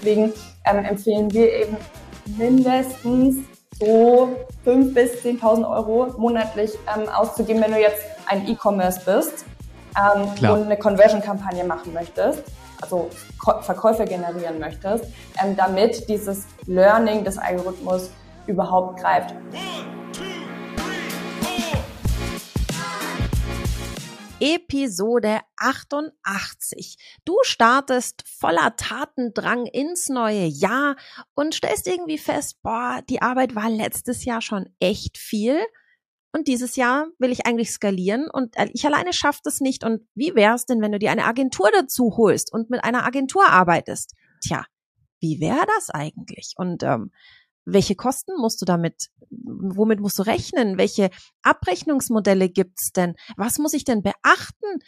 Deswegen ähm, empfehlen wir eben mindestens so 5.000 bis 10.000 Euro monatlich ähm, auszugeben, wenn du jetzt ein E-Commerce bist ähm, und eine Conversion-Kampagne machen möchtest, also Verkäufe generieren möchtest, ähm, damit dieses Learning des Algorithmus überhaupt greift. Episode 88. Du startest voller Tatendrang ins neue Jahr und stellst irgendwie fest, boah, die Arbeit war letztes Jahr schon echt viel. Und dieses Jahr will ich eigentlich skalieren und äh, ich alleine schaffe das nicht. Und wie wär's denn, wenn du dir eine Agentur dazu holst und mit einer Agentur arbeitest? Tja, wie wäre das eigentlich? Und ähm, welche Kosten musst du damit, womit musst du rechnen? Welche Abrechnungsmodelle gibt's denn? Was muss ich denn beachten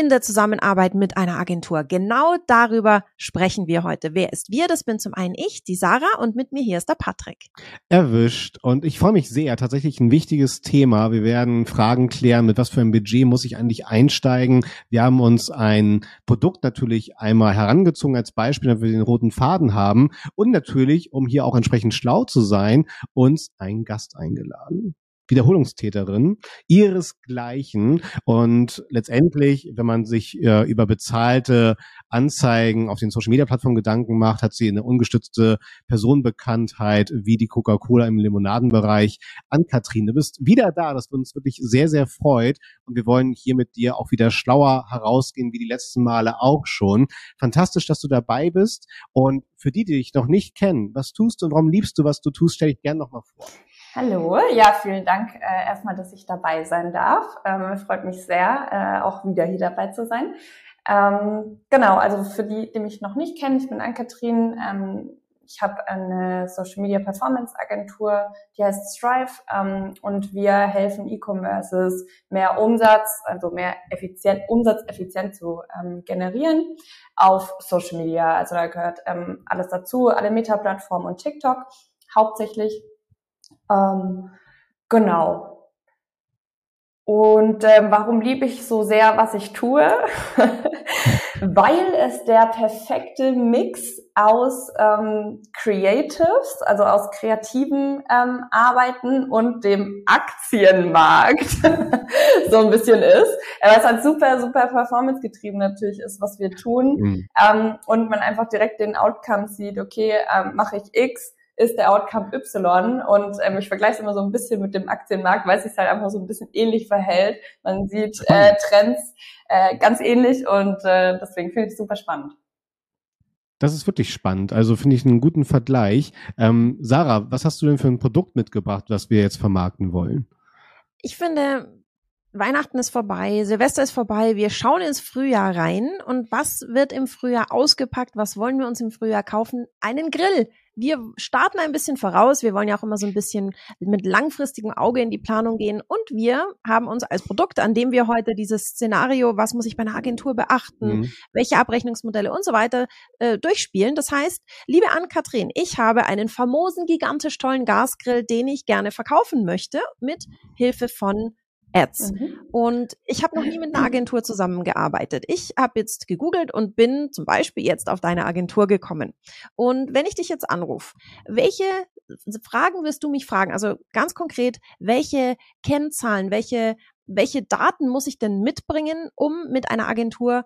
in der Zusammenarbeit mit einer Agentur. Genau darüber sprechen wir heute. Wer ist wir? Das bin zum einen ich, die Sarah, und mit mir hier ist der Patrick. Erwischt. Und ich freue mich sehr. Tatsächlich ein wichtiges Thema. Wir werden Fragen klären, mit was für ein Budget muss ich eigentlich einsteigen. Wir haben uns ein Produkt natürlich einmal herangezogen als Beispiel, damit wir den roten Faden haben. Und natürlich, um hier auch entsprechend schlau zu sein, uns einen Gast eingeladen. Wiederholungstäterin ihresgleichen. Und letztendlich, wenn man sich äh, über bezahlte Anzeigen auf den Social-Media-Plattformen Gedanken macht, hat sie eine ungestützte Personenbekanntheit wie die Coca-Cola im Limonadenbereich. An Katrin, du bist wieder da, das uns wirklich sehr, sehr freut. Und wir wollen hier mit dir auch wieder schlauer herausgehen, wie die letzten Male auch schon. Fantastisch, dass du dabei bist. Und für die, die dich noch nicht kennen, was tust du und warum liebst du, was du tust, stell dich gerne nochmal vor. Hallo, ja, vielen Dank äh, erstmal, dass ich dabei sein darf. Ähm, freut mich sehr, äh, auch wieder hier dabei zu sein. Ähm, genau, also für die, die mich noch nicht kennen, ich bin Ann-Kathrin. Ähm, ich habe eine Social Media Performance Agentur, die heißt Strive, ähm, und wir helfen E-Commerces mehr Umsatz, also mehr effizient, umsatzeffizient zu ähm, generieren auf Social Media. Also da gehört ähm, alles dazu, alle Meta-Plattformen und TikTok hauptsächlich. Ähm, genau. Und ähm, warum liebe ich so sehr, was ich tue? Weil es der perfekte Mix aus ähm, Creatives, also aus kreativen ähm, Arbeiten und dem Aktienmarkt so ein bisschen ist. Weil es halt super, super performance getrieben natürlich ist, was wir tun. Mhm. Ähm, und man einfach direkt den Outcome sieht, okay, ähm, mache ich X, ist der Outcome Y. Und ähm, ich vergleiche es immer so ein bisschen mit dem Aktienmarkt, weil es sich halt einfach so ein bisschen ähnlich verhält. Man sieht äh, Trends äh, ganz ähnlich und äh, deswegen finde ich es super spannend. Das ist wirklich spannend. Also finde ich einen guten Vergleich. Ähm, Sarah, was hast du denn für ein Produkt mitgebracht, was wir jetzt vermarkten wollen? Ich finde, Weihnachten ist vorbei, Silvester ist vorbei, wir schauen ins Frühjahr rein und was wird im Frühjahr ausgepackt? Was wollen wir uns im Frühjahr kaufen? Einen Grill wir starten ein bisschen voraus. Wir wollen ja auch immer so ein bisschen mit langfristigem Auge in die Planung gehen. Und wir haben uns als Produkt, an dem wir heute dieses Szenario, was muss ich bei einer Agentur beachten, mhm. welche Abrechnungsmodelle und so weiter äh, durchspielen. Das heißt, liebe Ann-Kathrin, ich habe einen famosen, gigantisch tollen Gasgrill, den ich gerne verkaufen möchte, mit Hilfe von Ads. Mhm. Und ich habe noch nie mit einer Agentur zusammengearbeitet. Ich habe jetzt gegoogelt und bin zum Beispiel jetzt auf deine Agentur gekommen. Und wenn ich dich jetzt anrufe, welche Fragen wirst du mich fragen? Also ganz konkret, welche Kennzahlen, welche, welche Daten muss ich denn mitbringen, um mit einer Agentur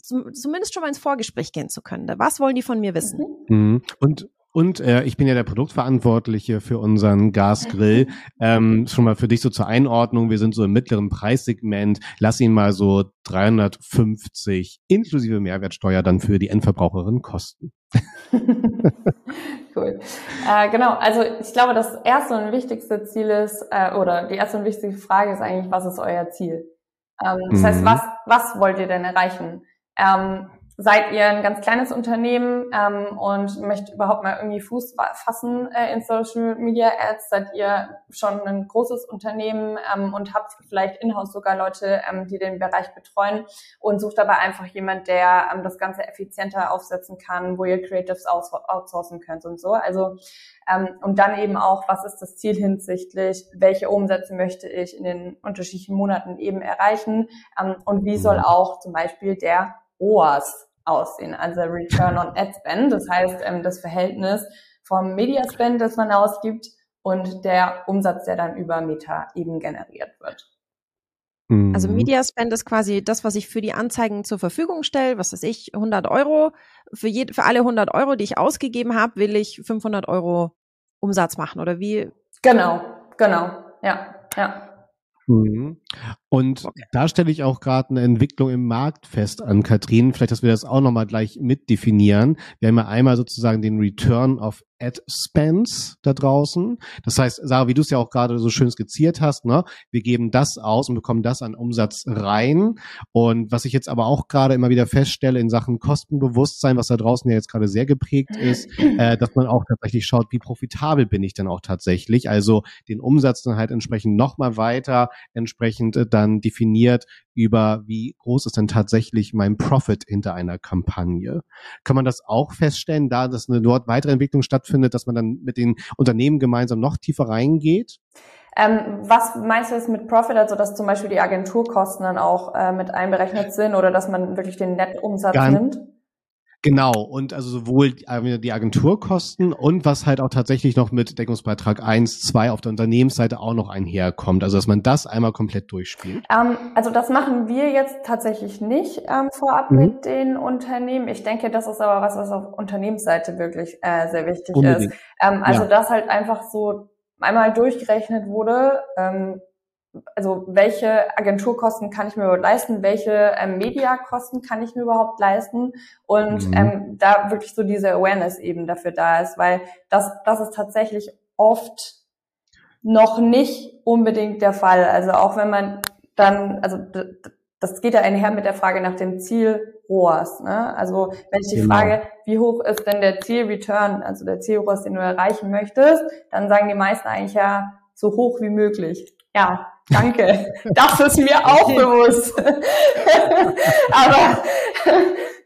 zum, zumindest schon mal ins Vorgespräch gehen zu können? Was wollen die von mir wissen? Mhm. Und und äh, ich bin ja der Produktverantwortliche für unseren Gasgrill. Ähm, schon mal für dich so zur Einordnung. Wir sind so im mittleren Preissegment. Lass ihn mal so 350 inklusive Mehrwertsteuer dann für die Endverbraucherin kosten. cool. Äh, genau, also ich glaube, das erste und wichtigste Ziel ist, äh, oder die erste und wichtigste Frage ist eigentlich, was ist euer Ziel? Ähm, das mhm. heißt, was, was wollt ihr denn erreichen? Ähm, seid ihr ein ganz kleines Unternehmen ähm, und möchtet überhaupt mal irgendwie Fuß fassen äh, in Social Media Ads? Seid ihr schon ein großes Unternehmen ähm, und habt vielleicht in-house sogar Leute, ähm, die den Bereich betreuen und sucht aber einfach jemand, der ähm, das Ganze effizienter aufsetzen kann, wo ihr Creatives outsourcen könnt und so. Also ähm, und dann eben auch, was ist das Ziel hinsichtlich, welche Umsätze möchte ich in den unterschiedlichen Monaten eben erreichen ähm, und wie soll mhm. auch zum Beispiel der ROAS aussehen, also Return on Ad Spend, das heißt ähm, das Verhältnis vom Media Spend, das man ausgibt, und der Umsatz, der dann über Meta eben generiert wird. Also mhm. Media Spend ist quasi das, was ich für die Anzeigen zur Verfügung stelle. Was weiß ich, 100 Euro. Für, jede, für alle 100 Euro, die ich ausgegeben habe, will ich 500 Euro Umsatz machen oder wie? Genau, genau, ja, ja. Mhm. Und okay. da stelle ich auch gerade eine Entwicklung im Markt fest an Katrin. Vielleicht, dass wir das auch nochmal gleich mitdefinieren. Wir haben ja einmal sozusagen den Return of Ad Spends da draußen. Das heißt, Sarah, wie du es ja auch gerade so schön skizziert hast, ne, wir geben das aus und bekommen das an Umsatz rein. Und was ich jetzt aber auch gerade immer wieder feststelle in Sachen Kostenbewusstsein, was da draußen ja jetzt gerade sehr geprägt ist, äh, dass man auch tatsächlich schaut, wie profitabel bin ich denn auch tatsächlich. Also den Umsatz dann halt entsprechend nochmal weiter entsprechend äh, dann definiert über, wie groß ist denn tatsächlich mein Profit hinter einer Kampagne. Kann man das auch feststellen, da dass eine dort weitere Entwicklung stattfindet, dass man dann mit den Unternehmen gemeinsam noch tiefer reingeht? Ähm, was meinst du jetzt mit Profit, also dass zum Beispiel die Agenturkosten dann auch äh, mit einberechnet sind oder dass man wirklich den Nettumsatz nimmt? Genau, und also sowohl die Agenturkosten und was halt auch tatsächlich noch mit Deckungsbeitrag 1, 2 auf der Unternehmensseite auch noch einherkommt. Also dass man das einmal komplett durchspielt. Ähm, also das machen wir jetzt tatsächlich nicht ähm, vorab mhm. mit den Unternehmen. Ich denke, das ist aber was, was auf Unternehmensseite wirklich äh, sehr wichtig Unbedingt. ist. Ähm, also ja. dass halt einfach so einmal durchgerechnet wurde, ähm, also welche Agenturkosten kann ich mir überhaupt leisten, welche ähm, Mediakosten kann ich mir überhaupt leisten und mhm. ähm, da wirklich so diese Awareness eben dafür da ist, weil das, das ist tatsächlich oft noch nicht unbedingt der Fall. Also auch wenn man dann, also das geht ja einher mit der Frage nach dem Ziel ROAS. Ne? Also wenn ich die genau. Frage, wie hoch ist denn der Zielreturn, also der Ziel ROAS, den du erreichen möchtest, dann sagen die meisten eigentlich ja so hoch wie möglich. Ja, danke. Das ist mir auch bewusst. aber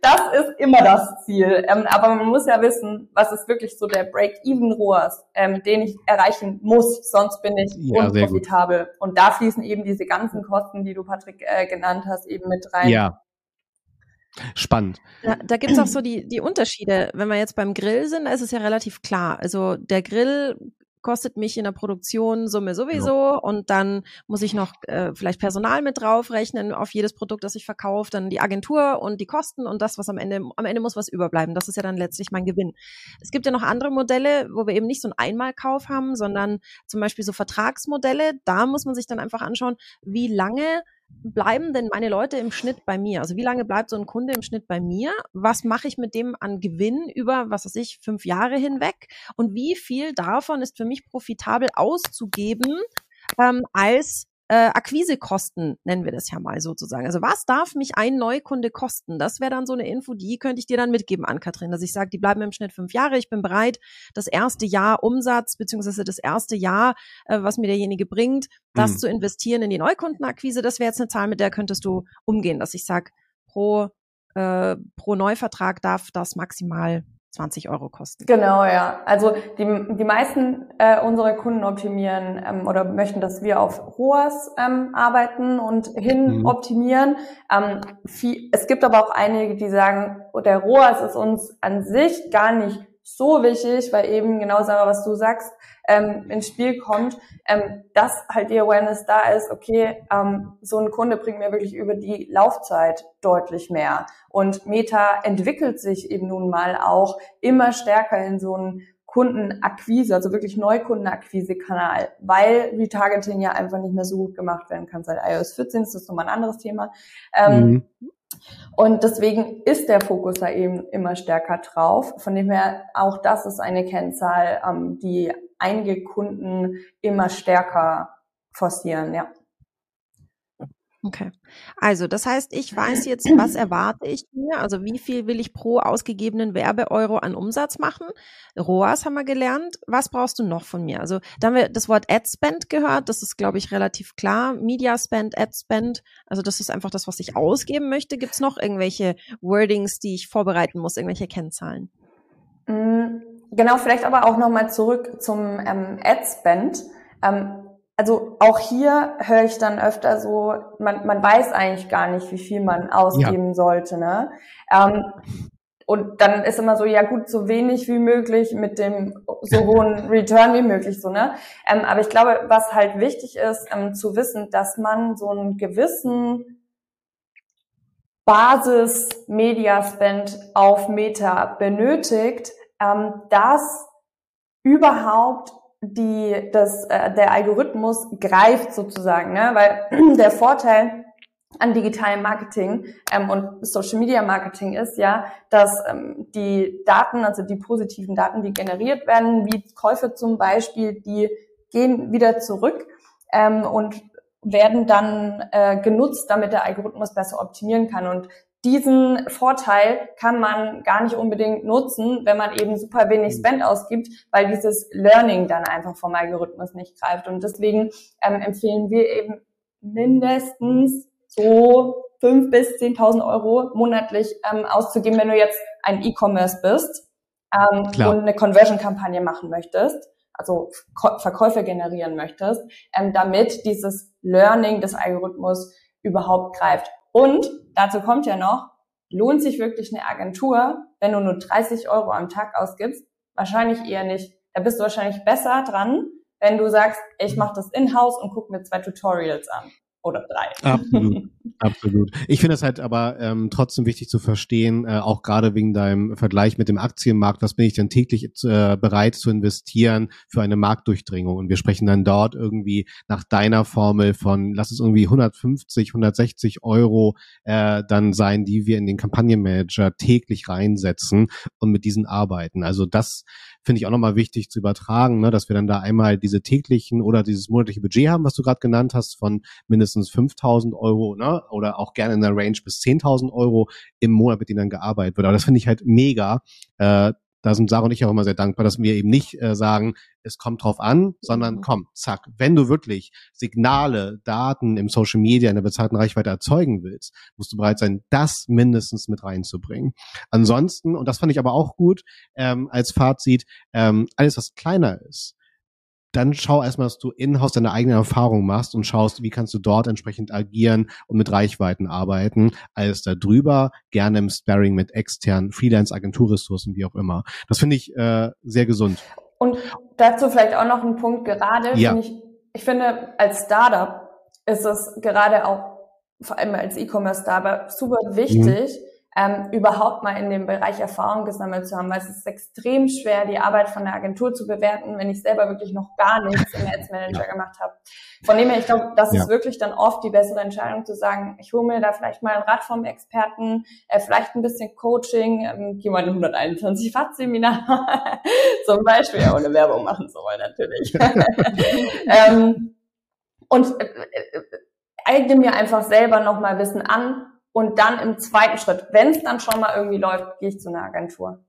das ist immer das Ziel. Ähm, aber man muss ja wissen, was ist wirklich so der Break-Even-ROAS, ähm, den ich erreichen muss, sonst bin ich ja, unprofitabel. Und da fließen eben diese ganzen Kosten, die du, Patrick, äh, genannt hast, eben mit rein. Ja. Spannend. Da, da gibt es auch so die, die Unterschiede. Wenn wir jetzt beim Grill sind, da ist es ja relativ klar. Also der Grill kostet mich in der Produktion Summe sowieso ja. und dann muss ich noch äh, vielleicht Personal mit draufrechnen auf jedes Produkt, das ich verkaufe, dann die Agentur und die Kosten und das, was am Ende, am Ende muss was überbleiben. Das ist ja dann letztlich mein Gewinn. Es gibt ja noch andere Modelle, wo wir eben nicht so einen Einmalkauf haben, sondern zum Beispiel so Vertragsmodelle. Da muss man sich dann einfach anschauen, wie lange bleiben denn meine Leute im Schnitt bei mir? Also wie lange bleibt so ein Kunde im Schnitt bei mir? Was mache ich mit dem an Gewinn über, was weiß ich, fünf Jahre hinweg? Und wie viel davon ist für mich profitabel auszugeben ähm, als äh, Akquisekosten, nennen wir das ja mal sozusagen. Also was darf mich ein Neukunde kosten? Das wäre dann so eine Info, die könnte ich dir dann mitgeben an Katrin, dass ich sage, die bleiben im Schnitt fünf Jahre. Ich bin bereit, das erste Jahr Umsatz beziehungsweise das erste Jahr, äh, was mir derjenige bringt, das mhm. zu investieren in die Neukundenakquise. Das wäre jetzt eine Zahl, mit der könntest du umgehen, dass ich sage, pro äh, pro Neuvertrag darf das maximal 20 Euro kosten. Genau, ja. Also die, die meisten äh, unserer Kunden optimieren ähm, oder möchten, dass wir auf ROAS ähm, arbeiten und hin mhm. optimieren. Ähm, viel, es gibt aber auch einige, die sagen, der ROAS ist uns an sich gar nicht so wichtig, weil eben genau Sarah, was du sagst, ähm, ins Spiel kommt, ähm, dass halt die Awareness da ist, okay, ähm, so ein Kunde bringt mir wirklich über die Laufzeit deutlich mehr. Und Meta entwickelt sich eben nun mal auch immer stärker in so einen Kundenakquise, also wirklich Neukundenakquise-Kanal, weil Retargeting ja einfach nicht mehr so gut gemacht werden kann seit iOS 14, das ist nochmal ein anderes Thema. Ähm, mhm. Und deswegen ist der Fokus da eben immer stärker drauf. Von dem her, auch das ist eine Kennzahl, ähm, die einige Kunden immer stärker forcieren, ja. Okay. Also, das heißt, ich weiß jetzt, was erwarte ich mir? Also, wie viel will ich pro ausgegebenen Werbeeuro an Umsatz machen? ROAS haben wir gelernt. Was brauchst du noch von mir? Also, da haben wir das Wort Ad Spend gehört. Das ist, glaube ich, relativ klar. Media Spend, Ad Spend. Also, das ist einfach das, was ich ausgeben möchte. Gibt es noch irgendwelche Wordings, die ich vorbereiten muss, irgendwelche Kennzahlen? Mm, genau, vielleicht aber auch nochmal zurück zum ähm, Ad Spend. Ähm, also auch hier höre ich dann öfter so, man, man weiß eigentlich gar nicht, wie viel man ausgeben ja. sollte. Ne? Ähm, und dann ist immer so, ja gut, so wenig wie möglich mit dem so hohen Return wie möglich, so, ne? Ähm, aber ich glaube, was halt wichtig ist, ähm, zu wissen, dass man so einen gewissen Basis-Media-Spend auf Meta benötigt, ähm, dass überhaupt die, das, äh, der Algorithmus greift sozusagen, ne? weil der Vorteil an digitalem Marketing ähm, und Social Media Marketing ist ja, dass ähm, die Daten, also die positiven Daten, die generiert werden, wie Käufe zum Beispiel, die gehen wieder zurück ähm, und werden dann äh, genutzt, damit der Algorithmus besser optimieren kann. Und diesen Vorteil kann man gar nicht unbedingt nutzen, wenn man eben super wenig mhm. Spend ausgibt, weil dieses Learning dann einfach vom Algorithmus nicht greift. Und deswegen ähm, empfehlen wir eben mindestens so fünf bis zehntausend Euro monatlich ähm, auszugeben, wenn du jetzt ein E-Commerce bist ähm, und eine Conversion-Kampagne machen möchtest, also Verkäufe generieren möchtest, ähm, damit dieses Learning des Algorithmus überhaupt greift. Und dazu kommt ja noch, lohnt sich wirklich eine Agentur, wenn du nur 30 Euro am Tag ausgibst? Wahrscheinlich eher nicht. Da bist du wahrscheinlich besser dran, wenn du sagst, ich mache das in-house und guck mir zwei Tutorials an oder drei. Absolut, absolut. Ich finde es halt aber ähm, trotzdem wichtig zu verstehen, äh, auch gerade wegen deinem Vergleich mit dem Aktienmarkt, was bin ich denn täglich äh, bereit zu investieren für eine Marktdurchdringung? Und wir sprechen dann dort irgendwie nach deiner Formel von, lass es irgendwie 150, 160 Euro äh, dann sein, die wir in den Kampagnenmanager täglich reinsetzen und mit diesen arbeiten. Also das finde ich auch nochmal wichtig zu übertragen, ne, dass wir dann da einmal diese täglichen oder dieses monatliche Budget haben, was du gerade genannt hast, von mindestens 5.000 Euro ne, oder auch gerne in der Range bis 10.000 Euro im Monat, mit denen dann gearbeitet wird. Aber das finde ich halt mega, äh, da sind Sarah und ich auch immer sehr dankbar, dass wir eben nicht äh, sagen, es kommt drauf an, sondern mhm. komm, zack, wenn du wirklich Signale, Daten im Social Media in der bezahlten Reichweite erzeugen willst, musst du bereit sein, das mindestens mit reinzubringen. Ansonsten, und das fand ich aber auch gut, ähm, als Fazit, ähm, alles, was kleiner ist, dann schau erstmal, dass du in-house deine eigene Erfahrung machst und schaust, wie kannst du dort entsprechend agieren und mit Reichweiten arbeiten. Alles da drüber, gerne im Sparring mit externen Freelance-Agenturressourcen, wie auch immer. Das finde ich äh, sehr gesund. Und dazu vielleicht auch noch ein Punkt gerade, ja. finde ich, ich finde, als Startup ist es gerade auch, vor allem als E-Commerce-Startup, super wichtig, mhm ähm, überhaupt mal in dem Bereich Erfahrung gesammelt zu haben, weil es ist extrem schwer, die Arbeit von der Agentur zu bewerten, wenn ich selber wirklich noch gar nichts im Ads Manager ja. gemacht habe. Von dem her, ich glaube, das ja. ist wirklich dann oft die bessere Entscheidung zu sagen, ich hole mir da vielleicht mal ein Rad vom Experten, äh, vielleicht ein bisschen Coaching, ähm, gehe mal in 121 Fat-Seminar zum Beispiel, ja, ohne Werbung machen zu wollen natürlich. ähm, und äh, äh, eigne mir einfach selber nochmal Wissen an, und dann im zweiten Schritt, wenn es dann schon mal irgendwie läuft, gehe ich zu einer Agentur.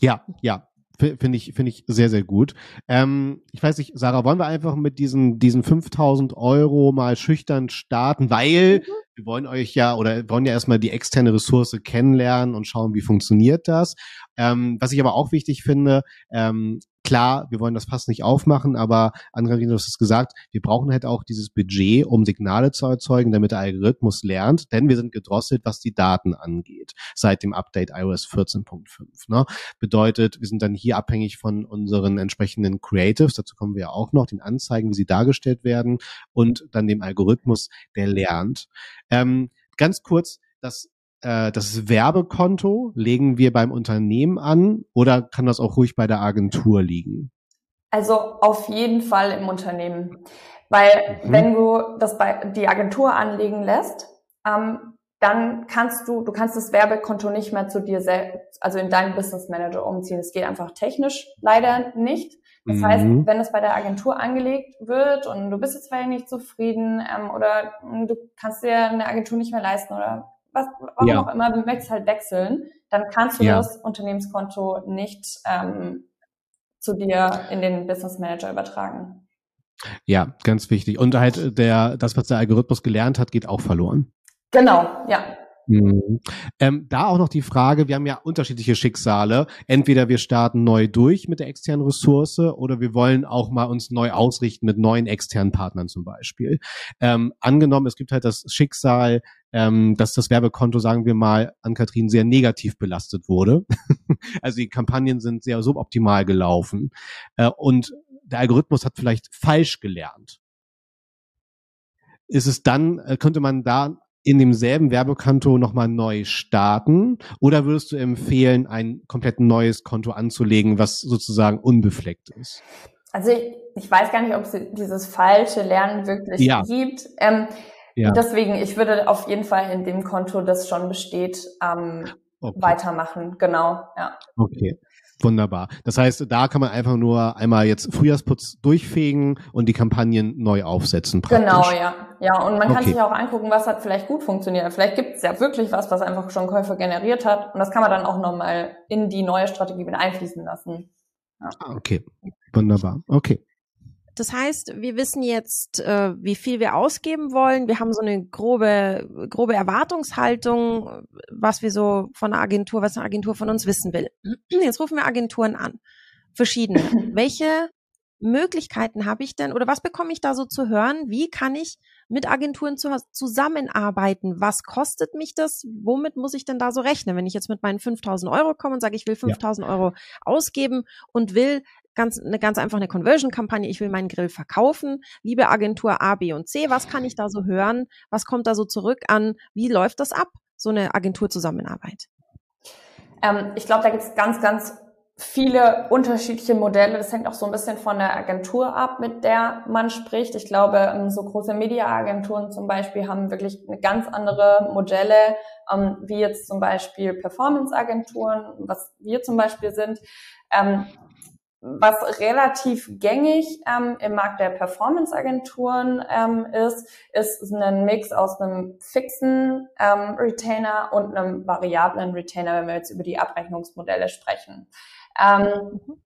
Ja, ja, finde ich finde ich sehr sehr gut. Ähm, ich weiß nicht, Sarah, wollen wir einfach mit diesen diesen 5000 Euro mal schüchtern starten, weil mhm. wir wollen euch ja oder wollen ja erstmal die externe Ressource kennenlernen und schauen, wie funktioniert das. Ähm, was ich aber auch wichtig finde, ähm, klar, wir wollen das Fass nicht aufmachen, aber Angelina, du hast es gesagt, wir brauchen halt auch dieses Budget, um Signale zu erzeugen, damit der Algorithmus lernt, denn wir sind gedrosselt, was die Daten angeht, seit dem Update iOS 14.5. Ne? Bedeutet, wir sind dann hier abhängig von unseren entsprechenden Creatives, dazu kommen wir ja auch noch, den Anzeigen, wie sie dargestellt werden und dann dem Algorithmus, der lernt. Ähm, ganz kurz, das äh, das Werbekonto legen wir beim Unternehmen an oder kann das auch ruhig bei der Agentur liegen? Also auf jeden Fall im Unternehmen. Weil mhm. wenn du das bei die Agentur anlegen lässt, ähm, dann kannst du, du kannst das Werbekonto nicht mehr zu dir selbst, also in deinen Business Manager umziehen. Es geht einfach technisch leider nicht. Das mhm. heißt, wenn es bei der Agentur angelegt wird und du bist jetzt vielleicht nicht zufrieden ähm, oder du kannst dir eine Agentur nicht mehr leisten oder was, warum ja. auch immer, du möchtest halt wechseln, dann kannst du ja. das Unternehmenskonto nicht ähm, zu dir in den Business Manager übertragen. Ja, ganz wichtig. Und halt der, das, was der Algorithmus gelernt hat, geht auch verloren. Genau, ja. Mhm. Ähm, da auch noch die Frage, wir haben ja unterschiedliche Schicksale. Entweder wir starten neu durch mit der externen Ressource oder wir wollen auch mal uns neu ausrichten mit neuen externen Partnern zum Beispiel. Ähm, angenommen, es gibt halt das Schicksal, ähm, dass das Werbekonto, sagen wir mal, an Kathrin sehr negativ belastet wurde. also die Kampagnen sind sehr suboptimal gelaufen äh, und der Algorithmus hat vielleicht falsch gelernt. Ist es dann, äh, könnte man da in demselben Werbekonto nochmal neu starten? Oder würdest du empfehlen, ein komplett neues Konto anzulegen, was sozusagen unbefleckt ist? Also ich, ich weiß gar nicht, ob es dieses falsche Lernen wirklich ja. gibt. Ähm, ja. Deswegen, ich würde auf jeden Fall in dem Konto, das schon besteht, ähm, okay. weitermachen. Genau, ja. Okay. Wunderbar. Das heißt, da kann man einfach nur einmal jetzt Frühjahrsputz durchfegen und die Kampagnen neu aufsetzen. Praktisch. Genau, ja. Ja, und man kann okay. sich auch angucken, was hat vielleicht gut funktioniert. Vielleicht gibt es ja wirklich was, was einfach schon Käufer generiert hat. Und das kann man dann auch nochmal in die neue Strategie mit einfließen lassen. Ja. Ah, okay, wunderbar. Okay. Das heißt, wir wissen jetzt, äh, wie viel wir ausgeben wollen. Wir haben so eine grobe, grobe Erwartungshaltung, was wir so von der Agentur, was eine Agentur von uns wissen will. Jetzt rufen wir Agenturen an. Verschiedene. Welche Möglichkeiten habe ich denn oder was bekomme ich da so zu hören? Wie kann ich mit Agenturen zu, zusammenarbeiten? Was kostet mich das? Womit muss ich denn da so rechnen? Wenn ich jetzt mit meinen 5000 Euro komme und sage, ich will 5000 ja. Euro ausgeben und will ganz, eine ganz einfach eine Conversion-Kampagne. Ich will meinen Grill verkaufen. Liebe Agentur A, B und C, was kann ich da so hören? Was kommt da so zurück an? Wie läuft das ab? So eine Agenturzusammenarbeit? Ähm, ich glaube, da gibt es ganz, ganz viele unterschiedliche Modelle. Das hängt auch so ein bisschen von der Agentur ab, mit der man spricht. Ich glaube, ähm, so große Media-Agenturen zum Beispiel haben wirklich eine ganz andere Modelle, ähm, wie jetzt zum Beispiel Performance-Agenturen, was wir zum Beispiel sind. Was relativ gängig ähm, im Markt der Performance-Agenturen ähm, ist, ist ein Mix aus einem fixen ähm, Retainer und einem variablen Retainer, wenn wir jetzt über die Abrechnungsmodelle sprechen. Ähm, mhm.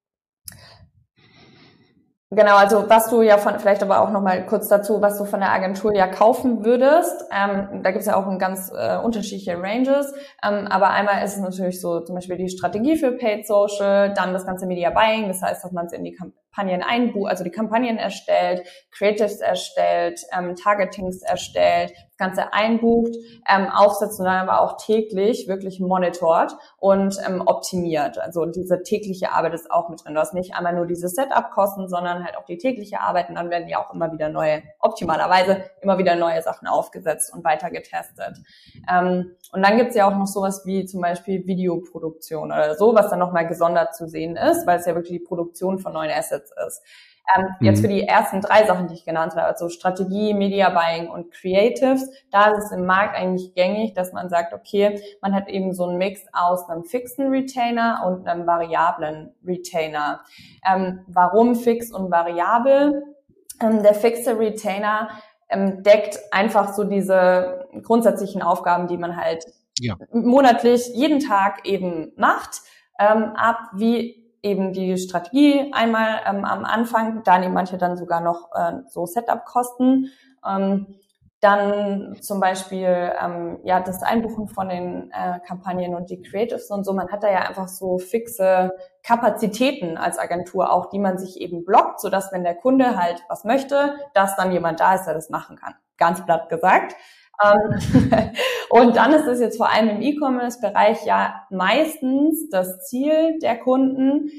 Genau, also was du ja von, vielleicht aber auch nochmal kurz dazu, was du von der Agentur ja kaufen würdest. Ähm, da gibt's ja auch ein ganz äh, unterschiedliche Ranges. Ähm, aber einmal ist es natürlich so zum Beispiel die Strategie für Paid Social, dann das ganze Media Buying, das heißt, dass man es in die Kampagnen einbucht, also die Kampagnen erstellt, Creatives erstellt, ähm, Targetings erstellt, Ganze einbucht, ähm, aufsetzt und dann aber auch täglich wirklich monitort und ähm, optimiert. Also diese tägliche Arbeit ist auch mit drin. Du hast nicht einmal nur diese Setup-Kosten, sondern halt auch die tägliche Arbeit und dann werden ja auch immer wieder neue, optimalerweise immer wieder neue Sachen aufgesetzt und weiter getestet. Ähm, und dann gibt's ja auch noch sowas wie zum Beispiel Videoproduktion oder so, was dann nochmal gesondert zu sehen ist, weil es ja wirklich die Produktion von neuen Assets ist. Ähm, mhm. Jetzt für die ersten drei Sachen, die ich genannt habe, also Strategie, Media Buying und Creatives, da ist es im Markt eigentlich gängig, dass man sagt, okay, man hat eben so einen Mix aus einem fixen Retainer und einem variablen Retainer. Ähm, warum fix und variabel? Ähm, der fixe Retainer ähm, deckt einfach so diese grundsätzlichen Aufgaben, die man halt ja. monatlich jeden Tag eben macht, ähm, ab, wie eben die Strategie einmal ähm, am Anfang, da nehmen manche dann sogar noch äh, so Setup-Kosten. Ähm, dann zum Beispiel ähm, ja das Einbuchen von den äh, Kampagnen und die Creatives und so. Man hat da ja einfach so fixe Kapazitäten als Agentur auch, die man sich eben blockt, so dass wenn der Kunde halt was möchte, dass dann jemand da ist, der das machen kann. Ganz platt gesagt. Ähm, und dann ist es jetzt vor allem im E-Commerce-Bereich ja meistens das Ziel der Kunden,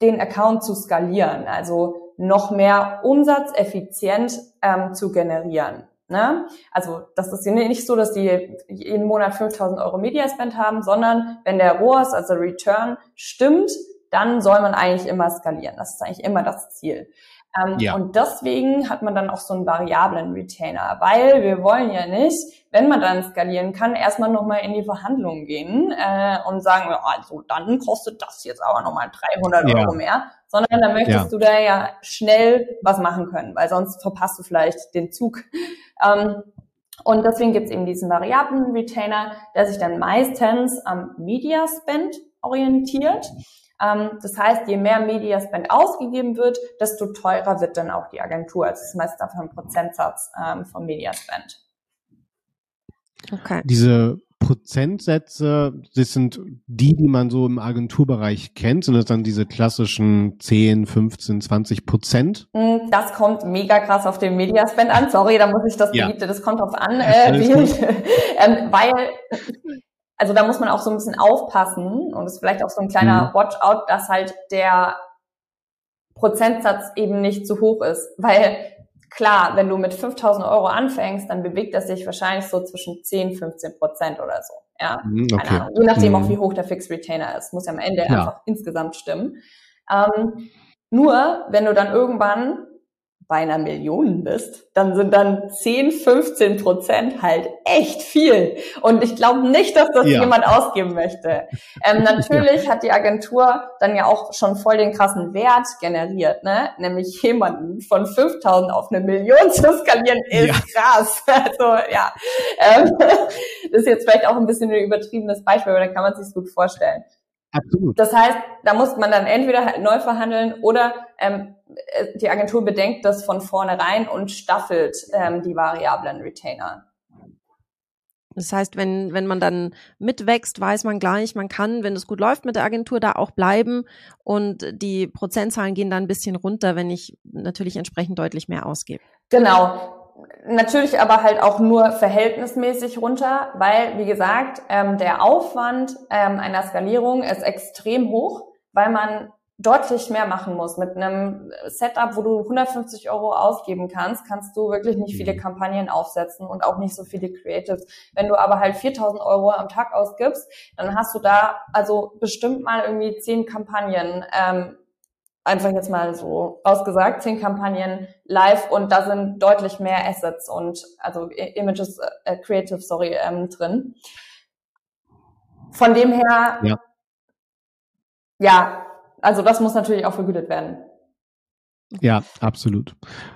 den Account zu skalieren, also noch mehr Umsatz effizient ähm, zu generieren. Ne? Also das ist nicht so, dass die jeden Monat 5000 Euro Media Spend haben, sondern wenn der ROAS, also Return, stimmt, dann soll man eigentlich immer skalieren. Das ist eigentlich immer das Ziel. Ähm, ja. Und deswegen hat man dann auch so einen variablen Retainer, weil wir wollen ja nicht, wenn man dann skalieren kann, erstmal nochmal in die Verhandlungen gehen äh, und sagen, also dann kostet das jetzt aber nochmal 300 ja. Euro mehr, sondern dann möchtest ja. du da ja schnell was machen können, weil sonst verpasst du vielleicht den Zug. Ähm, und deswegen gibt es eben diesen variablen Retainer, der sich dann meistens am Media Spend orientiert. Ähm, das heißt, je mehr Media Spend ausgegeben wird, desto teurer wird dann auch die Agentur. Also das ist meistens einfach ein Prozentsatz ähm, vom Media Spend. Okay. Diese Prozentsätze, das sind die, die man so im Agenturbereich kennt, sind das dann diese klassischen 10, 15, 20 Prozent? Hm, das kommt mega krass auf den Mediaspend an. Sorry, da muss ich das ja. Geliebte, das kommt drauf an, äh, wie, ähm, weil also da muss man auch so ein bisschen aufpassen und es ist vielleicht auch so ein kleiner mhm. Watch-out, dass halt der Prozentsatz eben nicht zu hoch ist, weil klar, wenn du mit 5000 Euro anfängst, dann bewegt das sich wahrscheinlich so zwischen 10, 15 Prozent oder so. Ja, mhm, okay. keine Ahnung. Je nachdem auch, mhm. wie hoch der Fixed Retainer ist. Muss ja am Ende ja. einfach insgesamt stimmen. Ähm, nur, wenn du dann irgendwann bei einer Million bist, dann sind dann 10, 15 Prozent halt echt viel. Und ich glaube nicht, dass das ja. jemand ausgeben möchte. Ähm, natürlich ja. hat die Agentur dann ja auch schon voll den krassen Wert generiert, ne? Nämlich jemanden von 5000 auf eine Million zu skalieren ist ja. krass. Also ja, ähm, das ist jetzt vielleicht auch ein bisschen ein übertriebenes Beispiel, aber da kann man sich gut vorstellen. Absolut. Das heißt, da muss man dann entweder halt neu verhandeln oder ähm, äh, die Agentur bedenkt das von vornherein und staffelt ähm, die variablen Retainer. Das heißt, wenn, wenn man dann mitwächst, weiß man gleich, man kann, wenn es gut läuft mit der Agentur, da auch bleiben und die Prozentzahlen gehen dann ein bisschen runter, wenn ich natürlich entsprechend deutlich mehr ausgebe. Genau. Natürlich aber halt auch nur verhältnismäßig runter, weil, wie gesagt, ähm, der Aufwand ähm, einer Skalierung ist extrem hoch, weil man deutlich mehr machen muss. Mit einem Setup, wo du 150 Euro ausgeben kannst, kannst du wirklich nicht viele mhm. Kampagnen aufsetzen und auch nicht so viele Creatives. Wenn du aber halt 4000 Euro am Tag ausgibst, dann hast du da also bestimmt mal irgendwie zehn Kampagnen, ähm, einfach jetzt mal so ausgesagt, zehn Kampagnen live und da sind deutlich mehr Assets und also Images, äh, Creative, sorry, ähm, drin. Von dem her, ja. ja, also das muss natürlich auch vergütet werden. Ja, absolut.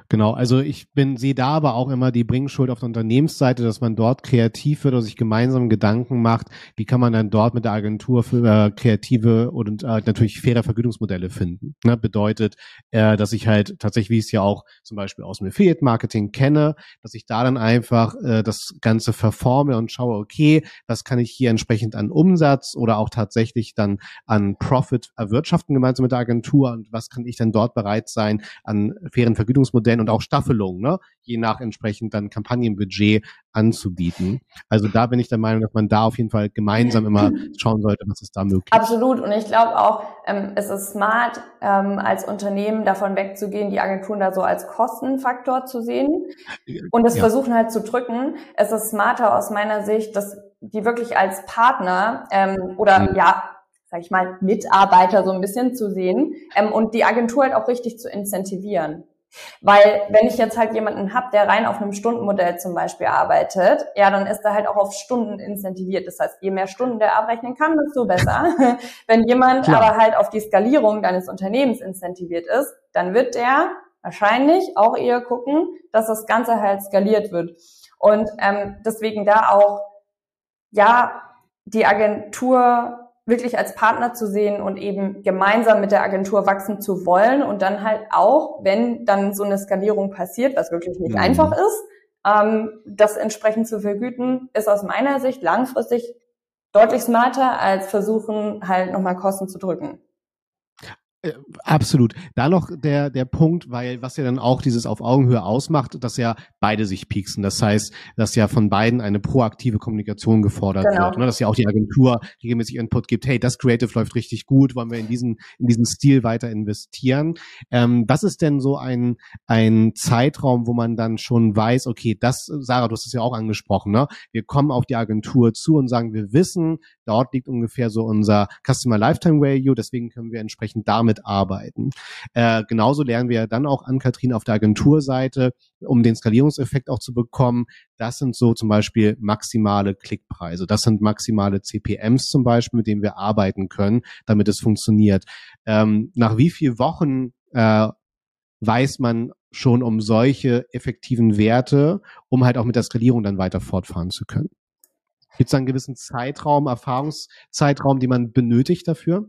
Genau. Also ich bin, sehe da aber auch immer die Bringschuld auf der Unternehmensseite, dass man dort kreativ wird oder sich gemeinsam Gedanken macht, wie kann man dann dort mit der Agentur für äh, kreative und äh, natürlich faire Vergütungsmodelle finden. Ne? Bedeutet, äh, dass ich halt tatsächlich, wie ich es ja auch zum Beispiel aus dem Affiliate-Marketing kenne, dass ich da dann einfach äh, das Ganze verforme und schaue, okay, was kann ich hier entsprechend an Umsatz oder auch tatsächlich dann an Profit erwirtschaften gemeinsam mit der Agentur und was kann ich dann dort bereit sein, an fairen Vergütungsmodellen und auch Staffelungen, ne? je nach entsprechend dann Kampagnenbudget anzubieten. Also da bin ich der Meinung, dass man da auf jeden Fall gemeinsam immer schauen sollte, was ist da möglich. Absolut. Und ich glaube auch, ähm, es ist smart, ähm, als Unternehmen davon wegzugehen, die Agenturen da so als Kostenfaktor zu sehen und es ja. versuchen halt zu drücken. Es ist smarter aus meiner Sicht, dass die wirklich als Partner ähm, oder mhm. ja sag ich mal, Mitarbeiter so ein bisschen zu sehen ähm, und die Agentur halt auch richtig zu incentivieren. Weil wenn ich jetzt halt jemanden habe, der rein auf einem Stundenmodell zum Beispiel arbeitet, ja, dann ist er halt auch auf Stunden incentiviert. Das heißt, je mehr Stunden der abrechnen kann, desto besser. wenn jemand Klar. aber halt auf die Skalierung deines Unternehmens incentiviert ist, dann wird der wahrscheinlich auch eher gucken, dass das Ganze halt skaliert wird. Und ähm, deswegen da auch, ja, die Agentur wirklich als Partner zu sehen und eben gemeinsam mit der Agentur wachsen zu wollen und dann halt auch, wenn dann so eine Skalierung passiert, was wirklich nicht mhm. einfach ist, ähm, das entsprechend zu vergüten, ist aus meiner Sicht langfristig deutlich smarter, als versuchen, halt nochmal Kosten zu drücken. Äh, absolut. Da noch der, der Punkt, weil was ja dann auch dieses auf Augenhöhe ausmacht, dass ja beide sich pieksen. Das heißt, dass ja von beiden eine proaktive Kommunikation gefordert genau. wird. Ne? Dass ja auch die Agentur regelmäßig Input gibt, hey, das Creative läuft richtig gut, wollen wir in diesen, in diesen Stil weiter investieren. Ähm, was ist denn so ein, ein Zeitraum, wo man dann schon weiß, okay, das, Sarah, du hast es ja auch angesprochen, ne? Wir kommen auf die Agentur zu und sagen, wir wissen, dort liegt ungefähr so unser Customer Lifetime Value, deswegen können wir entsprechend damit damit arbeiten. Äh, genauso lernen wir dann auch an Katrin auf der Agenturseite, um den Skalierungseffekt auch zu bekommen. Das sind so zum Beispiel maximale Klickpreise. Das sind maximale CPMs zum Beispiel, mit denen wir arbeiten können, damit es funktioniert. Ähm, nach wie vielen Wochen äh, weiß man schon um solche effektiven Werte, um halt auch mit der Skalierung dann weiter fortfahren zu können? Gibt es einen gewissen Zeitraum, Erfahrungszeitraum, den man benötigt dafür?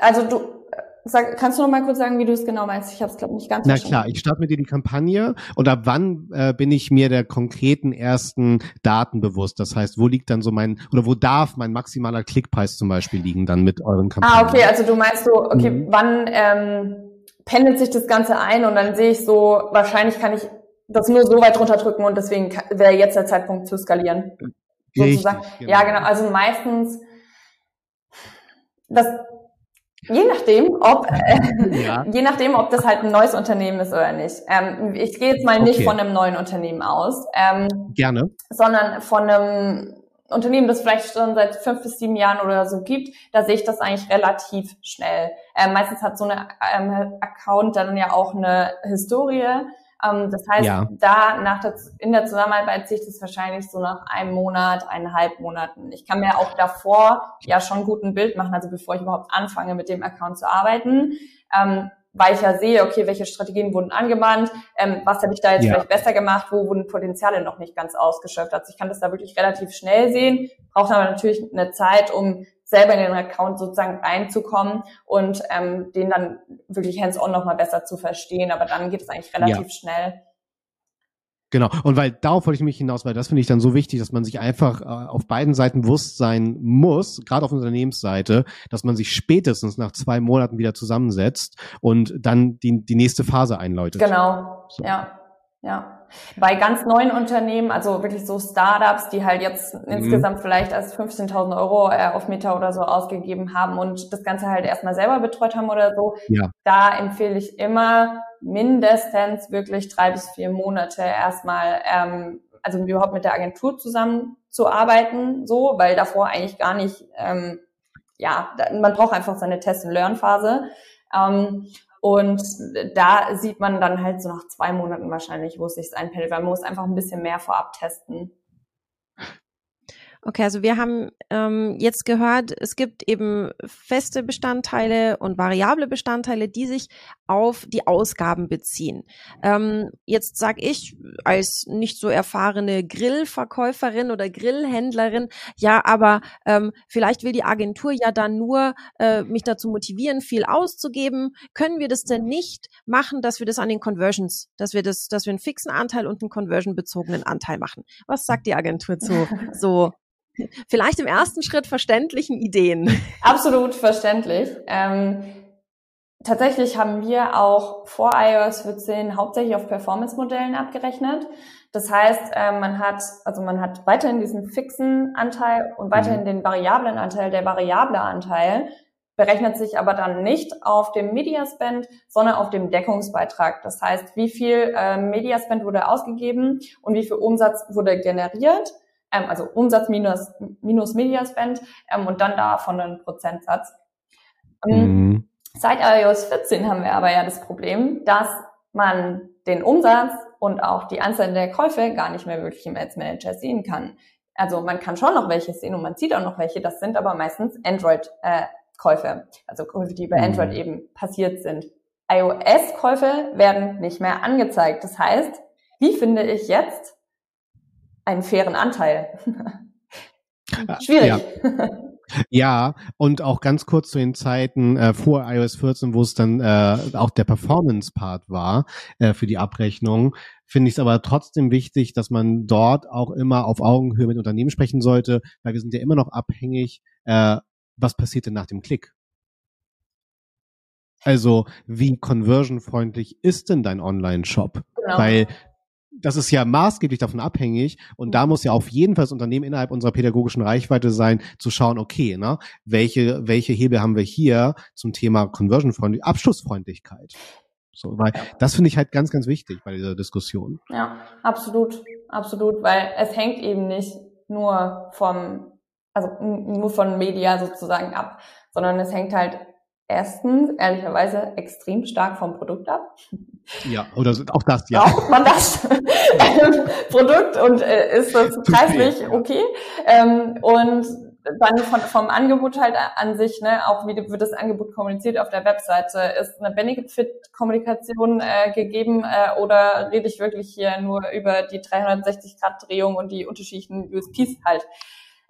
Also du, sag, kannst du noch mal kurz sagen, wie du es genau meinst? Ich habe es glaube nicht ganz Na verstanden. klar, ich starte mit dir die Kampagne und ab wann äh, bin ich mir der konkreten ersten Daten bewusst? Das heißt, wo liegt dann so mein oder wo darf mein maximaler Klickpreis zum Beispiel liegen dann mit euren Kampagnen? Ah, okay, also du meinst so, okay, mhm. wann ähm, pendelt sich das Ganze ein und dann sehe ich so, wahrscheinlich kann ich das nur so weit runterdrücken und deswegen wäre jetzt der Zeitpunkt zu skalieren. Richtig, sozusagen. Genau. Ja, genau. Also meistens das Je nachdem, ob äh, ja. je nachdem, ob das halt ein neues Unternehmen ist oder nicht. Ähm, ich gehe jetzt mal okay. nicht von einem neuen Unternehmen aus. Ähm, Gerne. Sondern von einem Unternehmen, das vielleicht schon seit fünf bis sieben Jahren oder so gibt, da sehe ich das eigentlich relativ schnell. Ähm, meistens hat so eine ähm, Account dann ja auch eine Historie. Ähm, das heißt, ja. da nach der, in der Zusammenarbeit sehe ich das wahrscheinlich so nach einem Monat, eineinhalb Monaten. Ich kann mir auch davor ja schon gut ein Bild machen, also bevor ich überhaupt anfange, mit dem Account zu arbeiten. Ähm, weil ich ja sehe, okay, welche Strategien wurden angewandt, ähm, was habe ich da jetzt ja. vielleicht besser gemacht, wo wurden Potenziale noch nicht ganz ausgeschöpft. Also ich kann das da wirklich relativ schnell sehen, braucht aber natürlich eine Zeit, um selber in den Account sozusagen reinzukommen und ähm, den dann wirklich hands-on nochmal besser zu verstehen. Aber dann geht es eigentlich relativ ja. schnell. Genau. Und weil darauf wollte ich mich hinaus, weil das finde ich dann so wichtig, dass man sich einfach äh, auf beiden Seiten bewusst sein muss, gerade auf Unternehmensseite, dass man sich spätestens nach zwei Monaten wieder zusammensetzt und dann die, die nächste Phase einläutet. Genau. So. Ja. Ja. Bei ganz neuen Unternehmen, also wirklich so Startups, die halt jetzt mhm. insgesamt vielleicht als 15.000 Euro äh, auf Meta oder so ausgegeben haben und das Ganze halt erstmal selber betreut haben oder so, ja. da empfehle ich immer mindestens wirklich drei bis vier Monate erstmal, ähm, also überhaupt mit der Agentur zusammenzuarbeiten, so, weil davor eigentlich gar nicht, ähm, ja, man braucht einfach seine Test-and-Learn-Phase. Ähm, und da sieht man dann halt so nach zwei Monaten wahrscheinlich, wo es sich einpendelt, weil man muss einfach ein bisschen mehr vorab testen. Okay, also wir haben ähm, jetzt gehört, es gibt eben feste Bestandteile und variable Bestandteile, die sich auf die Ausgaben beziehen. Ähm, jetzt sag ich als nicht so erfahrene Grillverkäuferin oder Grillhändlerin, ja, aber ähm, vielleicht will die Agentur ja dann nur äh, mich dazu motivieren, viel auszugeben. Können wir das denn nicht machen, dass wir das an den Conversions, dass wir das, dass wir einen fixen Anteil und einen conversion-bezogenen Anteil machen? Was sagt die Agentur zu so vielleicht im ersten Schritt verständlichen Ideen. Absolut verständlich. Ähm, tatsächlich haben wir auch vor iOS 14 hauptsächlich auf Performance-Modellen abgerechnet. Das heißt, äh, man hat, also man hat weiterhin diesen fixen Anteil und weiterhin mhm. den variablen Anteil. Der variable Anteil berechnet sich aber dann nicht auf dem Media Spend, sondern auf dem Deckungsbeitrag. Das heißt, wie viel äh, Media Spend wurde ausgegeben und wie viel Umsatz wurde generiert ähm, also Umsatz minus, minus Media Spend ähm, und dann davon einen Prozentsatz. Ähm, mhm. Seit iOS 14 haben wir aber ja das Problem, dass man den Umsatz und auch die Anzahl der Käufe gar nicht mehr wirklich im Ads Manager sehen kann. Also man kann schon noch welche sehen und man sieht auch noch welche, das sind aber meistens Android-Käufe, äh, also Käufe, die bei mhm. Android eben passiert sind. iOS-Käufe werden nicht mehr angezeigt. Das heißt, wie finde ich jetzt einen fairen Anteil. Schwierig. Ja. Ja, und auch ganz kurz zu den Zeiten äh, vor iOS 14, wo es dann äh, auch der Performance-Part war äh, für die Abrechnung, finde ich es aber trotzdem wichtig, dass man dort auch immer auf Augenhöhe mit Unternehmen sprechen sollte, weil wir sind ja immer noch abhängig, äh, was passiert denn nach dem Klick. Also, wie conversionfreundlich ist denn dein Online-Shop? Genau. Weil das ist ja maßgeblich davon abhängig und da muss ja auf jeden Fall das Unternehmen innerhalb unserer pädagogischen Reichweite sein, zu schauen, okay, ne, welche, welche Hebel haben wir hier zum Thema Conversion-Freundlichkeit, Abschlussfreundlichkeit. So, weil das finde ich halt ganz, ganz wichtig bei dieser Diskussion. Ja, absolut, absolut, weil es hängt eben nicht nur vom, also nur von Media sozusagen ab, sondern es hängt halt erstens ehrlicherweise extrem stark vom Produkt ab. Ja, oder auch das, ja. Braucht man das Produkt und äh, ist das preislich okay? Ähm, und dann von, vom Angebot halt an sich, ne, auch wie wird das Angebot kommuniziert auf der Webseite, ist eine Benefit-Kommunikation äh, gegeben äh, oder rede ich wirklich hier nur über die 360-Grad-Drehung und die unterschiedlichen USPs halt?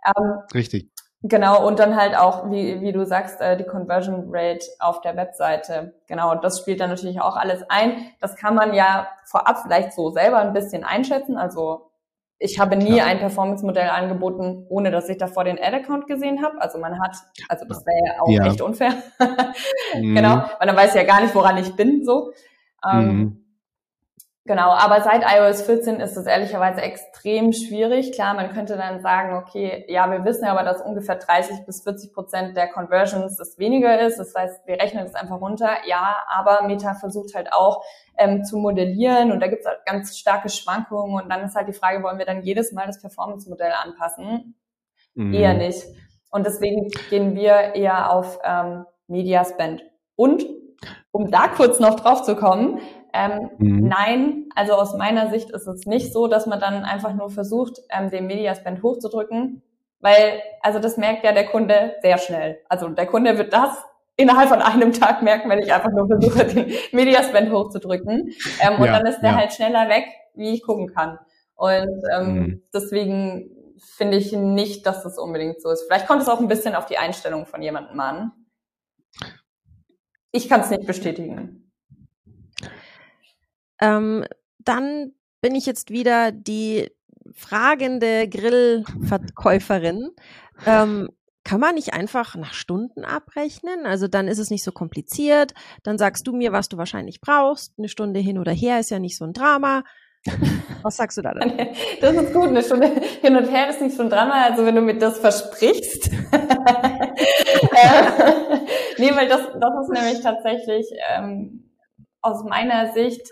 Ähm, Richtig. Genau, und dann halt auch, wie, wie du sagst, äh, die Conversion Rate auf der Webseite. Genau, das spielt dann natürlich auch alles ein. Das kann man ja vorab vielleicht so selber ein bisschen einschätzen. Also ich habe nie Klar. ein Performance-Modell angeboten, ohne dass ich davor den Ad-Account gesehen habe. Also man hat, also das wäre ja auch ja. echt unfair. mhm. Genau, weil dann weiß ich ja gar nicht, woran ich bin. So. Ähm, mhm. Genau, aber seit iOS 14 ist es ehrlicherweise extrem schwierig. Klar, man könnte dann sagen, okay, ja, wir wissen aber, dass ungefähr 30 bis 40 Prozent der Conversions das weniger ist. Das heißt, wir rechnen das einfach runter. Ja, aber Meta versucht halt auch ähm, zu modellieren und da gibt es halt ganz starke Schwankungen und dann ist halt die Frage, wollen wir dann jedes Mal das Performance-Modell anpassen? Mhm. Eher nicht. Und deswegen gehen wir eher auf ähm, Media Spend. Und um da kurz noch drauf zu kommen, ähm, mhm. Nein, also aus meiner Sicht ist es nicht so, dass man dann einfach nur versucht, ähm, den Mediaspend hochzudrücken, weil, also das merkt ja der Kunde sehr schnell. Also der Kunde wird das innerhalb von einem Tag merken, wenn ich einfach nur versuche, den Mediaspend hochzudrücken. Ähm, und ja, dann ist der ja. halt schneller weg, wie ich gucken kann. Und ähm, mhm. deswegen finde ich nicht, dass das unbedingt so ist. Vielleicht kommt es auch ein bisschen auf die Einstellung von jemandem an. Ich kann es nicht bestätigen. Ähm, dann bin ich jetzt wieder die fragende Grillverkäuferin. Ähm, kann man nicht einfach nach Stunden abrechnen? Also dann ist es nicht so kompliziert. Dann sagst du mir, was du wahrscheinlich brauchst. Eine Stunde hin oder her ist ja nicht so ein Drama. Was sagst du da dann? Das ist gut. Eine Stunde hin und her ist nicht so ein Drama. Also wenn du mir das versprichst. nee, weil das, das ist nämlich tatsächlich ähm, aus meiner Sicht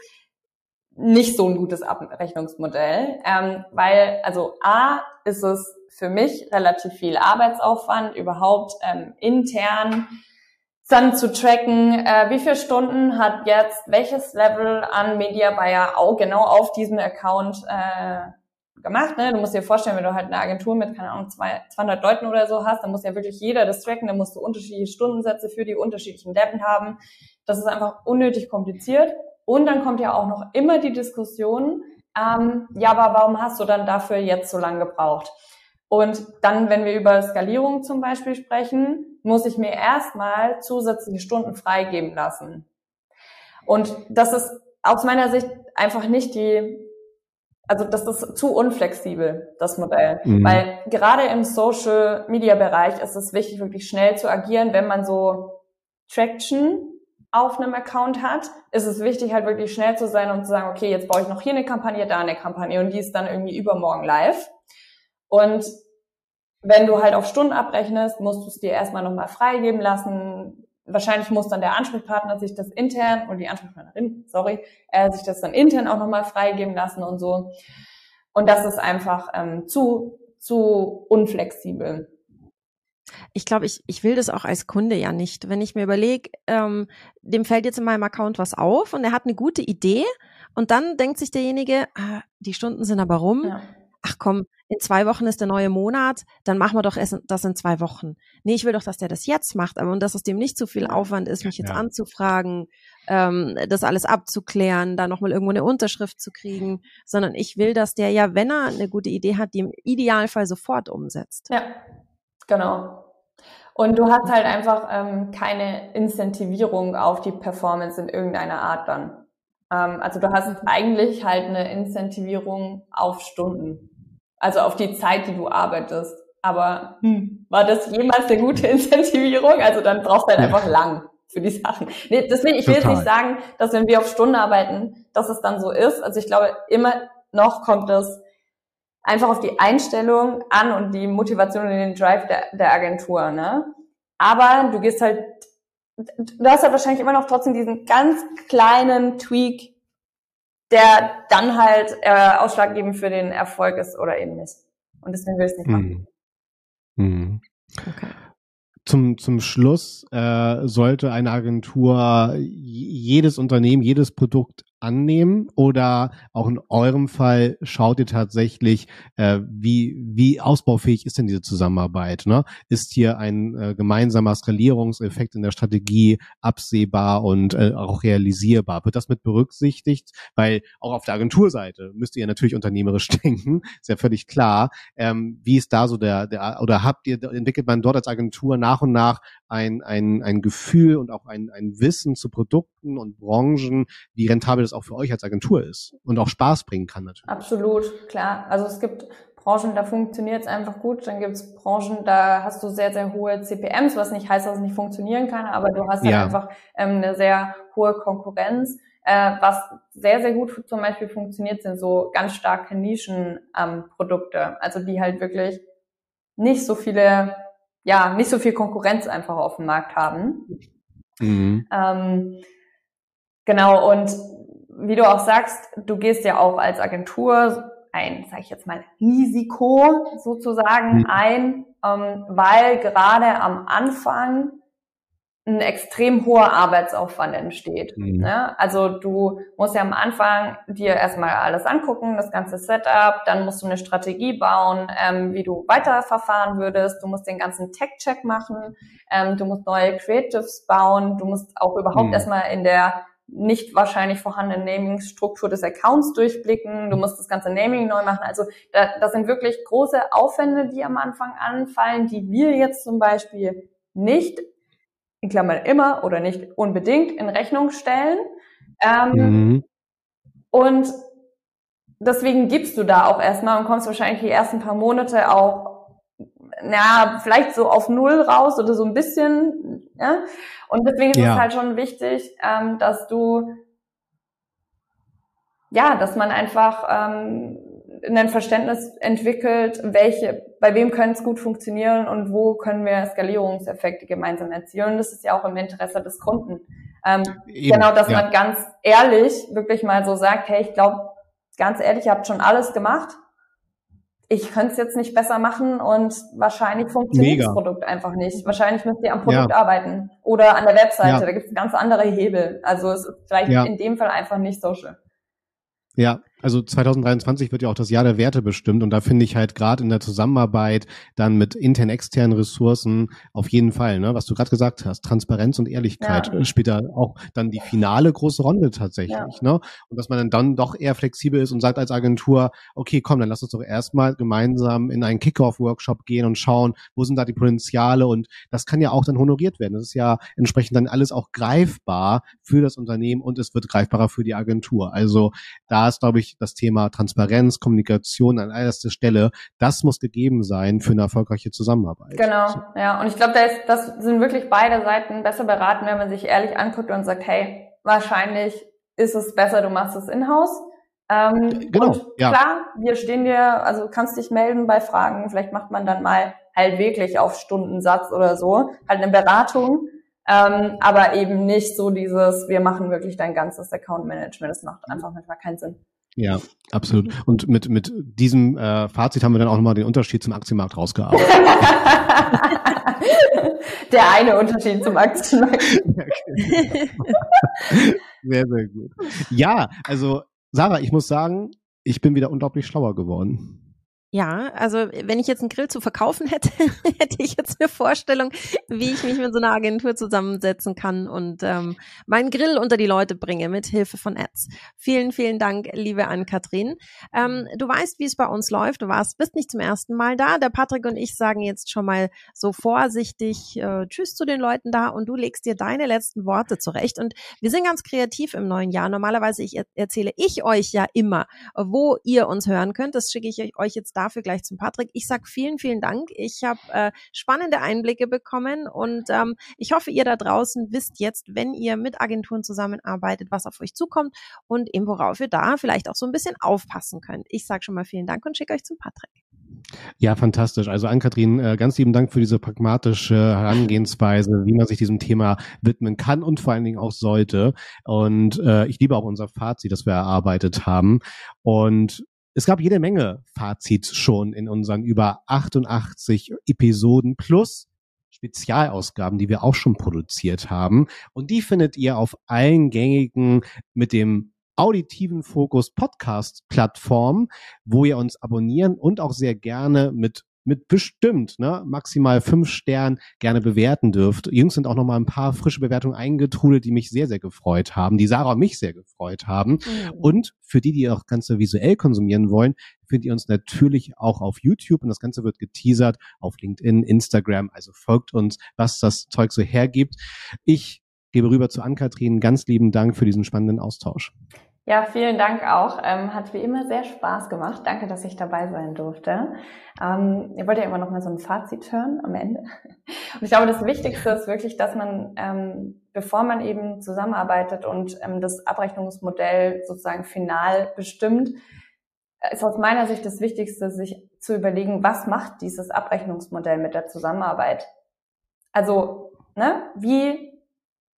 nicht so ein gutes Abrechnungsmodell, ähm, weil also A ist es für mich relativ viel Arbeitsaufwand, überhaupt ähm, intern dann zu tracken, äh, wie viele Stunden hat jetzt welches Level an Media Buyer auch genau auf diesem Account äh, gemacht. Ne? Du musst dir vorstellen, wenn du halt eine Agentur mit, keine Ahnung, 200 Leuten oder so hast, dann muss ja wirklich jeder das tracken, dann musst du unterschiedliche Stundensätze für die unterschiedlichen Level haben. Das ist einfach unnötig kompliziert. Und dann kommt ja auch noch immer die Diskussion, ähm, ja, aber warum hast du dann dafür jetzt so lange gebraucht? Und dann, wenn wir über Skalierung zum Beispiel sprechen, muss ich mir erstmal zusätzliche Stunden freigeben lassen. Und das ist aus meiner Sicht einfach nicht die, also das ist zu unflexibel, das Modell. Mhm. Weil gerade im Social Media Bereich ist es wichtig, wirklich schnell zu agieren, wenn man so Traction auf einem Account hat, ist es wichtig, halt wirklich schnell zu sein und zu sagen, okay, jetzt baue ich noch hier eine Kampagne, da eine Kampagne und die ist dann irgendwie übermorgen live. Und wenn du halt auf Stunden abrechnest, musst du es dir erstmal nochmal freigeben lassen. Wahrscheinlich muss dann der Ansprechpartner sich das intern und die Ansprechpartnerin, sorry, äh, sich das dann intern auch nochmal freigeben lassen und so. Und das ist einfach ähm, zu, zu unflexibel ich glaube, ich, ich will das auch als Kunde ja nicht. Wenn ich mir überlege, ähm, dem fällt jetzt in meinem Account was auf und er hat eine gute Idee und dann denkt sich derjenige, ah, die Stunden sind aber rum. Ja. Ach komm, in zwei Wochen ist der neue Monat, dann machen wir doch das in zwei Wochen. Nee, ich will doch, dass der das jetzt macht, aber und dass es dem nicht zu viel Aufwand ist, mich jetzt ja. anzufragen, ähm, das alles abzuklären, da nochmal irgendwo eine Unterschrift zu kriegen, sondern ich will, dass der ja, wenn er eine gute Idee hat, die im Idealfall sofort umsetzt. Ja, genau. Und du hast halt einfach ähm, keine Incentivierung auf die Performance in irgendeiner Art dann. Ähm, also du hast eigentlich halt eine Incentivierung auf Stunden. Also auf die Zeit, die du arbeitest. Aber hm, war das jemals eine gute Incentivierung? Also dann brauchst du halt einfach lang für die Sachen. Nee, deswegen, ich will Total. jetzt nicht sagen, dass wenn wir auf Stunden arbeiten, dass es dann so ist. Also ich glaube, immer noch kommt es einfach auf die Einstellung an und die Motivation und den Drive der, der Agentur, ne? Aber du gehst halt, du hast halt wahrscheinlich immer noch trotzdem diesen ganz kleinen Tweak, der dann halt äh, ausschlaggebend für den Erfolg ist oder eben nicht. Und deswegen will ich es nicht machen. Hm. Hm. Okay. Zum, zum Schluss äh, sollte eine Agentur jedes Unternehmen, jedes Produkt annehmen oder auch in eurem Fall schaut ihr tatsächlich, äh, wie, wie ausbaufähig ist denn diese Zusammenarbeit? Ne? Ist hier ein äh, gemeinsamer Skalierungseffekt in der Strategie absehbar und äh, auch realisierbar? Wird das mit berücksichtigt? Weil auch auf der Agenturseite müsst ihr natürlich unternehmerisch denken, ist ja völlig klar. Ähm, wie ist da so der, der oder habt ihr, entwickelt man dort als Agentur nach und nach ein, ein, ein Gefühl und auch ein, ein Wissen zu Produkten und Branchen, wie rentabel das auch für euch als Agentur ist und auch Spaß bringen kann natürlich. Absolut, klar. Also es gibt Branchen, da funktioniert es einfach gut. Dann gibt es Branchen, da hast du sehr, sehr hohe CPMs, was nicht heißt, dass es nicht funktionieren kann, aber du hast halt ja. einfach ähm, eine sehr hohe Konkurrenz. Äh, was sehr, sehr gut zum Beispiel funktioniert, sind so ganz starke Nischenprodukte, ähm, also die halt wirklich nicht so viele, ja, nicht so viel Konkurrenz einfach auf dem Markt haben. Mhm. Ähm, genau, und wie du auch sagst, du gehst ja auch als Agentur ein, sage ich jetzt mal, Risiko sozusagen mhm. ein, ähm, weil gerade am Anfang ein extrem hoher Arbeitsaufwand entsteht. Mhm. Ne? Also du musst ja am Anfang dir erstmal alles angucken, das ganze Setup, dann musst du eine Strategie bauen, ähm, wie du weiterverfahren würdest, du musst den ganzen Tech-Check machen, ähm, du musst neue Creatives bauen, du musst auch überhaupt mhm. erstmal in der nicht wahrscheinlich vorhandene Naming-Struktur des Accounts durchblicken, du musst das ganze Naming neu machen. Also da, das sind wirklich große Aufwände, die am Anfang anfallen, die wir jetzt zum Beispiel nicht, in Klammern immer oder nicht unbedingt in Rechnung stellen. Ähm, mhm. Und deswegen gibst du da auch erstmal und kommst wahrscheinlich die ersten paar Monate auch na, vielleicht so auf Null raus oder so ein bisschen. Ja? Und deswegen ist ja. es halt schon wichtig, ähm, dass du, ja, dass man einfach ähm, ein Verständnis entwickelt, welche, bei wem können es gut funktionieren und wo können wir Skalierungseffekte gemeinsam erzielen. Das ist ja auch im Interesse des Kunden. Ähm, genau, dass ja. man ganz ehrlich wirklich mal so sagt, hey, ich glaube, ganz ehrlich, ihr habt schon alles gemacht ich könnte es jetzt nicht besser machen und wahrscheinlich funktioniert Mega. das Produkt einfach nicht. Wahrscheinlich müsst ihr am Produkt ja. arbeiten oder an der Webseite. Ja. Da gibt es ganz andere Hebel. Also es ist vielleicht in dem Fall einfach nicht social. Ja, also 2023 wird ja auch das Jahr der Werte bestimmt und da finde ich halt gerade in der Zusammenarbeit dann mit intern externen Ressourcen auf jeden Fall, ne, was du gerade gesagt hast, Transparenz und Ehrlichkeit ja. spielt da auch dann die finale große Rolle tatsächlich, ja. ne? Und dass man dann, dann doch eher flexibel ist und sagt als Agentur, okay, komm, dann lass uns doch erstmal gemeinsam in einen Kickoff-Workshop gehen und schauen, wo sind da die Potenziale und das kann ja auch dann honoriert werden. Das ist ja entsprechend dann alles auch greifbar für das Unternehmen und es wird greifbarer für die Agentur. Also da ist, glaube ich, das Thema Transparenz, Kommunikation an erster Stelle, das muss gegeben sein für eine erfolgreiche Zusammenarbeit. Genau, ja. Und ich glaube, das, das sind wirklich beide Seiten besser beraten, wenn man sich ehrlich anguckt und sagt, hey, wahrscheinlich ist es besser, du machst es in-house. Ähm, genau, und ja. klar, wir stehen dir, also kannst dich melden bei Fragen, vielleicht macht man dann mal halt wirklich auf Stundensatz oder so, halt eine Beratung, ähm, aber eben nicht so dieses, wir machen wirklich dein ganzes Account Management, das macht einfach manchmal keinen Sinn. Ja, absolut. Mhm. Und mit, mit diesem äh, Fazit haben wir dann auch nochmal den Unterschied zum Aktienmarkt rausgearbeitet. Der eine Unterschied zum Aktienmarkt. sehr, sehr gut. Ja, also Sarah, ich muss sagen, ich bin wieder unglaublich schlauer geworden. Ja, also wenn ich jetzt einen Grill zu verkaufen hätte, hätte ich jetzt eine Vorstellung, wie ich mich mit so einer Agentur zusammensetzen kann und ähm, meinen Grill unter die Leute bringe mit Hilfe von Ads. Vielen, vielen Dank, liebe Ann-Kathrin. Ähm, du weißt, wie es bei uns läuft. Du warst, bist nicht zum ersten Mal da. Der Patrick und ich sagen jetzt schon mal so vorsichtig äh, Tschüss zu den Leuten da und du legst dir deine letzten Worte zurecht. Und wir sind ganz kreativ im neuen Jahr. Normalerweise ich, erzähle ich euch ja immer, wo ihr uns hören könnt. Das schicke ich euch jetzt dafür gleich zum Patrick. Ich sag vielen, vielen Dank. Ich habe äh, spannende Einblicke bekommen und ähm, ich hoffe, ihr da draußen wisst jetzt, wenn ihr mit Agenturen zusammenarbeitet, was auf euch zukommt und eben worauf ihr da vielleicht auch so ein bisschen aufpassen könnt. Ich sage schon mal vielen Dank und schicke euch zum Patrick. Ja, fantastisch. Also Ann-Kathrin, äh, ganz lieben Dank für diese pragmatische Herangehensweise, wie man sich diesem Thema widmen kann und vor allen Dingen auch sollte. Und äh, ich liebe auch unser Fazit, das wir erarbeitet haben. Und es gab jede Menge Fazits schon in unseren über 88 Episoden plus Spezialausgaben, die wir auch schon produziert haben. Und die findet ihr auf allen gängigen mit dem auditiven Fokus Podcast Plattform, wo ihr uns abonnieren und auch sehr gerne mit mit bestimmt ne, maximal fünf Sternen gerne bewerten dürft. Jungs sind auch noch mal ein paar frische Bewertungen eingetrudelt, die mich sehr, sehr gefreut haben, die Sarah und mich sehr gefreut haben. Mhm. Und für die, die auch Ganze visuell konsumieren wollen, findet ihr uns natürlich auch auf YouTube und das Ganze wird geteasert auf LinkedIn, Instagram. Also folgt uns, was das Zeug so hergibt. Ich gebe rüber zu Ann-Kathrin. Ganz lieben Dank für diesen spannenden Austausch. Ja, vielen Dank auch. Ähm, hat wie immer sehr Spaß gemacht. Danke, dass ich dabei sein durfte. Ähm, ihr wollt ja immer noch mal so ein Fazit hören am Ende. Und ich glaube, das Wichtigste ist wirklich, dass man, ähm, bevor man eben zusammenarbeitet und ähm, das Abrechnungsmodell sozusagen final bestimmt, ist aus meiner Sicht das Wichtigste, sich zu überlegen, was macht dieses Abrechnungsmodell mit der Zusammenarbeit? Also, ne, wie,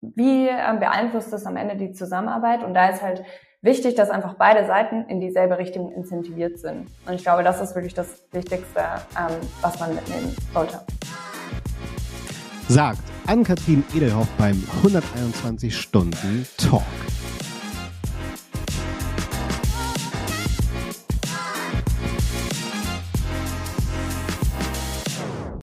wie ähm, beeinflusst das am Ende die Zusammenarbeit? Und da ist halt wichtig, dass einfach beide Seiten in dieselbe Richtung incentiviert sind. Und ich glaube, das ist wirklich das Wichtigste, ähm, was man mitnehmen sollte. Sagt Ann-Kathrin Edelhoff beim 121 Stunden Talk.